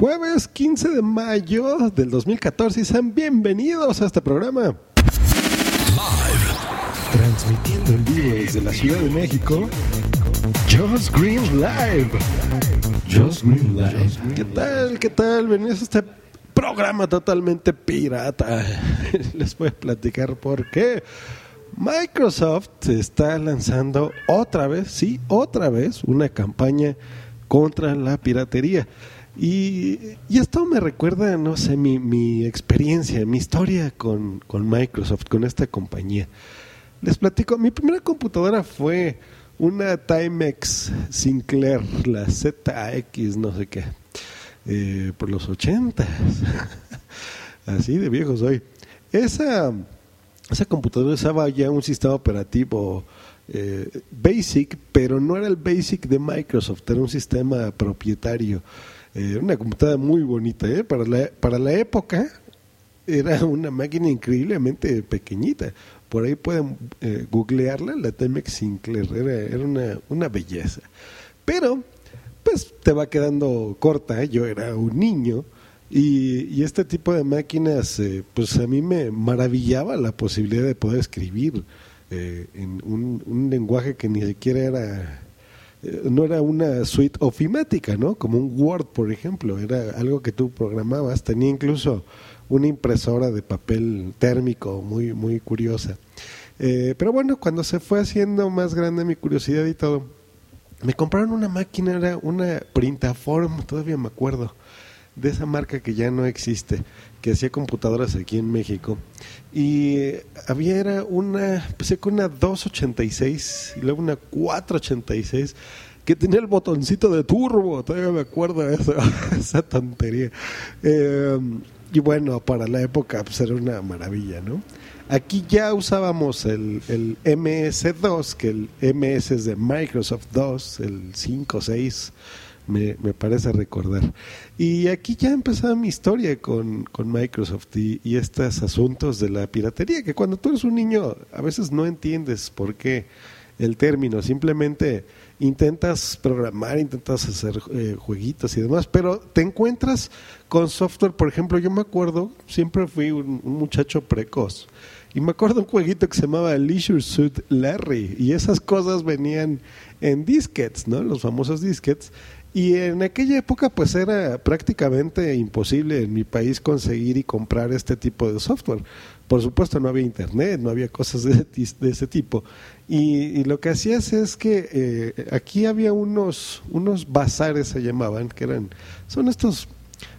Jueves 15 de mayo del 2014 y sean bienvenidos a este programa. Transmitiendo en vivo desde la Ciudad de México, Just Green Live. Just Green Live. ¿Qué tal? ¿Qué tal? Bienvenidos a este programa totalmente pirata. Les voy a platicar por qué. Microsoft está lanzando otra vez, sí, otra vez, una campaña contra la piratería. Y, esto me recuerda, no sé, mi, mi experiencia, mi historia con, con, Microsoft, con esta compañía. Les platico, mi primera computadora fue una Timex Sinclair, la ZX, no sé qué, eh, por los 80. Así de viejo soy. Esa, esa computadora usaba ya un sistema operativo eh, Basic, pero no era el Basic de Microsoft, era un sistema propietario. Eh, una computadora muy bonita, ¿eh? para, la, para la época era una máquina increíblemente pequeñita. Por ahí pueden eh, googlearla, la Temex Sinclair, era, era una, una belleza. Pero, pues te va quedando corta, yo era un niño. Y, y, este tipo de máquinas, pues a mí me maravillaba la posibilidad de poder escribir en un, un, lenguaje que ni siquiera era eh, no era una suite ofimática, ¿no? Como un Word, por ejemplo, era algo que tú programabas, tenía incluso una impresora de papel térmico muy, muy curiosa. Eh, pero bueno, cuando se fue haciendo más grande mi curiosidad y todo, me compraron una máquina, era una Printaform, todavía me acuerdo, de esa marca que ya no existe, que hacía computadoras aquí en México. Y había era una, empecé con una 286 y luego una 486 que tenía el botoncito de turbo, todavía me acuerdo de esa tontería. Eh, y bueno, para la época pues era una maravilla, ¿no? Aquí ya usábamos el, el MS2, que el MS es de Microsoft 2, el 5, 6 me, parece recordar. Y aquí ya empezaba mi historia con, con Microsoft y, y, estos asuntos de la piratería, que cuando tú eres un niño a veces no entiendes por qué el término, simplemente intentas programar, intentas hacer eh, jueguitos y demás, pero te encuentras con software, por ejemplo, yo me acuerdo, siempre fui un, un muchacho precoz. Y me acuerdo un jueguito que se llamaba Leisure Suit Larry y esas cosas venían en disquets, ¿no? Los famosos disquets y en aquella época pues era prácticamente imposible en mi país conseguir y comprar este tipo de software. Por supuesto no había internet, no había cosas de, de ese tipo. Y, lo que hacías es que eh, aquí había unos, unos bazares se llamaban, que eran, son estos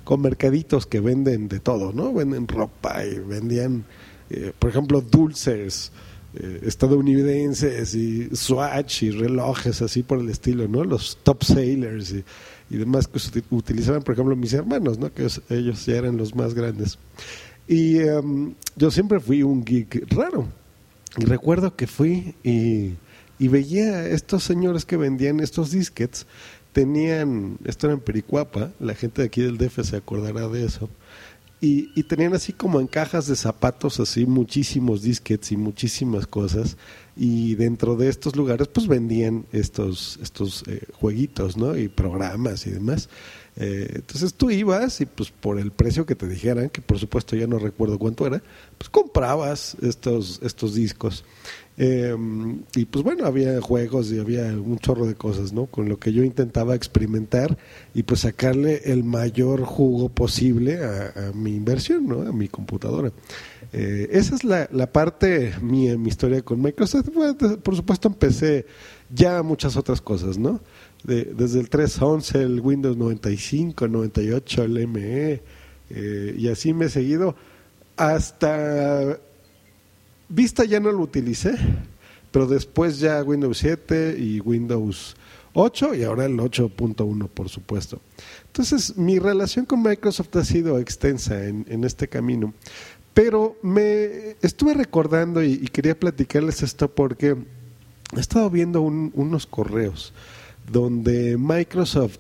con mercaditos que venden de todo, ¿no? Venden ropa y vendían, eh, por ejemplo, dulces eh, estadounidenses y Swatch y relojes así por el estilo, ¿no? Los top sailors y, demás que utilizaban, por ejemplo, mis hermanos, ¿no? Que ellos ya eran los más grandes. Y em, yo siempre fui un geek raro. Y recuerdo que fui y, veía a estos señores que vendían estos disquets, tenían, esto era en Pericuapa, la gente de aquí del DF se acordará de eso, y, tenían así como en cajas de zapatos así muchísimos disquets y muchísimas cosas y dentro de estos lugares pues vendían estos estos eh, jueguitos no y programas y demás. Eh, entonces tú ibas y pues por el precio que te dijeran que por supuesto ya no recuerdo cuánto era pues comprabas estos estos discos eh, y pues bueno, había juegos y había un chorro de cosas, ¿no? Con lo que yo intentaba experimentar y pues sacarle el mayor jugo posible a, mi inversión, ¿no? A mi computadora. Eh, esa es la, la parte mía, mi historia con Microsoft. por supuesto empecé ya muchas otras cosas, ¿no? desde el 3.11, el Windows 95, 98, el ME, eh, y así me he seguido hasta Vista ya no lo utilicé, pero después ya Windows 7 y Windows 8 y ahora el 8.1 por supuesto. Entonces mi relación con Microsoft ha sido extensa en, este camino, pero me estuve recordando y, quería platicarles esto porque he estado viendo unos correos donde Microsoft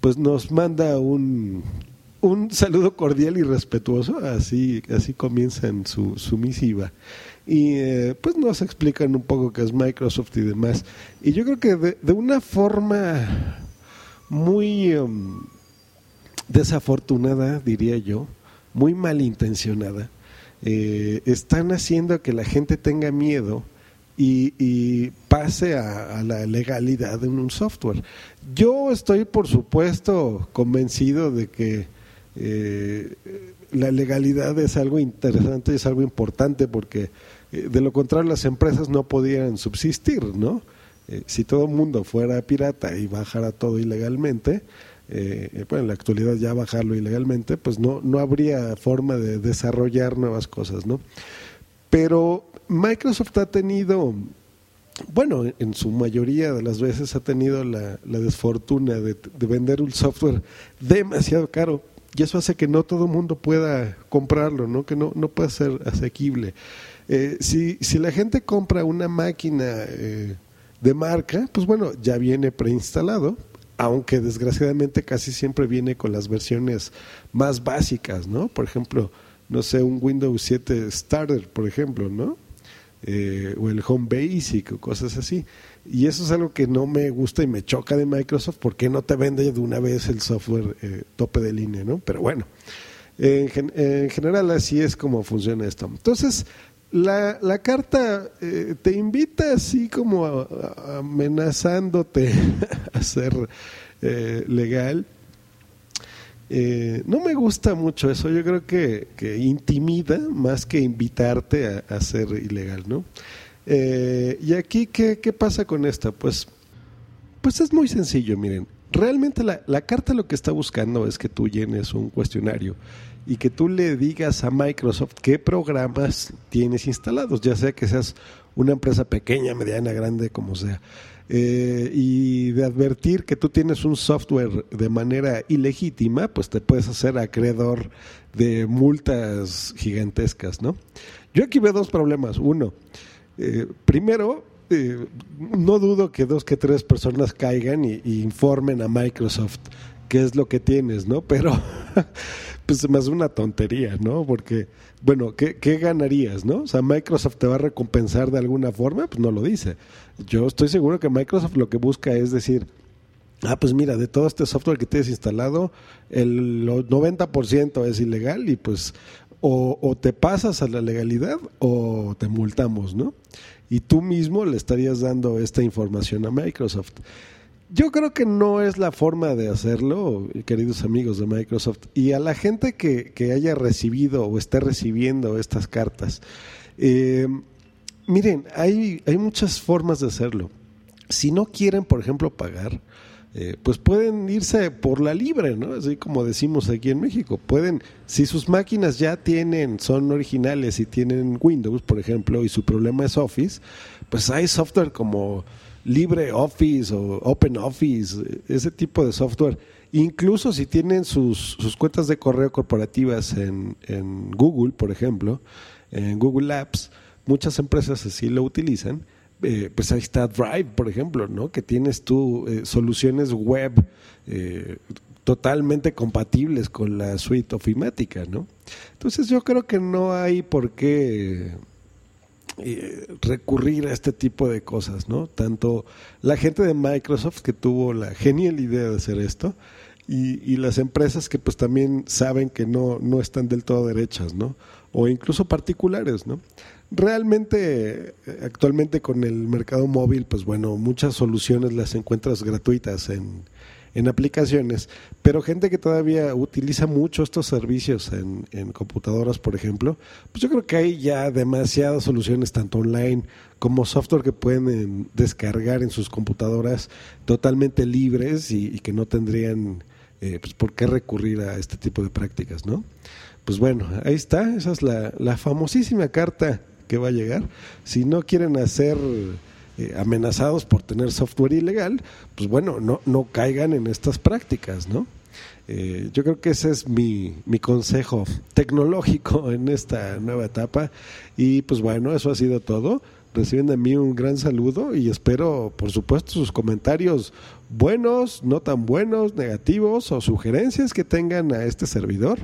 pues nos manda un, un saludo cordial y respetuoso, así, así comienzan su, su misiva y eh, pues nos explican un poco qué es Microsoft y demás. Y yo creo que de, una forma muy, um, desafortunada, diría yo, muy malintencionada, eh, están haciendo que la gente tenga miedo y, pase a, la legalidad en un software. Yo estoy, por supuesto, convencido de que eh, la legalidad es algo interesante, es algo importante, porque eh, de lo contrario las empresas no podían subsistir, ¿no? si todo el mundo fuera pirata y bajara todo ilegalmente, eh, bueno, en la actualidad ya bajarlo ilegalmente, pues no, no habría forma de desarrollar nuevas cosas, ¿no? Pero Microsoft ha tenido, bueno, en su mayoría de las veces ha tenido la, desfortuna de, vender un software demasiado caro y eso hace que no todo el mundo pueda comprarlo, ¿no? Que no, no pueda ser asequible. Eh, si, si la gente compra una máquina eh, de marca, pues bueno, ya viene preinstalado, aunque desgraciadamente casi siempre viene con las versiones más básicas, ¿no? Por ejemplo, no sé, un Windows 7 Starter, por ejemplo, ¿no? Eh, o el Home Basic o cosas así. Y eso es algo que no me gusta y me choca de Microsoft porque no te vende de una vez el software eh, tope de línea, ¿no? Pero bueno, en, en, general así es como funciona esto. Entonces, la, la carta eh, te invita así como amenazándote a ser eh, legal. No me gusta mucho eso, yo creo que, que intimida más que invitarte a, ser ilegal, ¿no? Y aquí, ¿qué, ¿qué, pasa con esto? Pues, pues es muy sencillo, miren. Realmente la, la carta lo que está buscando es que tú llenes un cuestionario y que tú le digas a Microsoft qué programas tienes instalados, ya sea que seas una empresa pequeña, mediana, grande, como sea. Eh, y de advertir que tú tienes un software de manera ilegítima, pues te puedes hacer acreedor de multas gigantescas, ¿no? Yo aquí veo dos problemas. Uno, eh, primero, eh, no dudo que dos que tres personas caigan y, informen a Microsoft qué es lo que tienes, ¿no? Pero pues más una tontería, ¿no? Porque, bueno, ¿qué, ¿qué, ganarías, no? O sea, Microsoft te va a recompensar de alguna forma, pues no lo dice. Yo estoy seguro que Microsoft lo que busca es decir, ah, pues mira, de todo este software que tienes instalado, el 90% es ilegal y pues o, te pasas a la legalidad o te multamos, ¿no? Y tú mismo le estarías dando esta información a Microsoft. Yo creo que no es la forma de hacerlo, queridos amigos de Microsoft. Y a la gente que, que haya recibido o esté recibiendo estas cartas, eh, miren, hay, hay muchas formas de hacerlo. Si no quieren, por ejemplo, pagar, eh, pues pueden irse por la libre, ¿no? Así como decimos aquí en México. Pueden, si sus máquinas ya tienen, son originales y tienen Windows, por ejemplo, y su problema es Office, pues hay software como LibreOffice o OpenOffice, ese tipo de software. Incluso si tienen sus, sus cuentas de correo corporativas en, en, Google, por ejemplo, en Google Apps, muchas empresas así lo utilizan. Eh, pues ahí está Drive, por ejemplo, ¿no? que tienes tú eh, soluciones web eh, totalmente compatibles con la suite ofimática. ¿no? Entonces yo creo que no hay por qué recurrir a este tipo de cosas, ¿no? Tanto la gente de Microsoft que tuvo la genial idea de hacer esto y, las empresas que pues también saben que no, no están del todo derechas, ¿no? O incluso particulares, ¿no? Realmente eh, actualmente con el mercado móvil, pues bueno, muchas soluciones las encuentras gratuitas en, en aplicaciones, pero gente que todavía utiliza mucho estos servicios en, en, computadoras, por ejemplo, pues yo creo que hay ya demasiadas soluciones, tanto online como software que pueden eh, descargar en sus computadoras totalmente libres y, que no tendrían eh, pues por qué recurrir a este tipo de prácticas, ¿no? Pues bueno, ahí está, esa es la, la famosísima carta que va a llegar. Si no quieren hacer eh, amenazados por tener software ilegal, pues bueno, no, no caigan en estas prácticas, ¿no? Eh, yo creo que ese es mi, mi consejo tecnológico en esta nueva etapa. Y pues bueno, eso ha sido todo. Reciben de mí un gran saludo y espero, por supuesto, sus comentarios buenos, no tan buenos, negativos o sugerencias que tengan a este servidor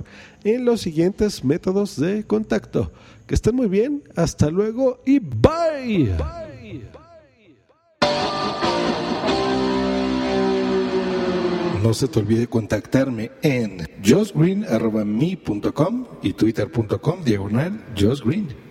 en los siguientes métodos de contacto. Que estén muy bien, hasta luego y bye. No se te olvide contactarme en josgreen.me.com y twitter.com diagonal josgreen.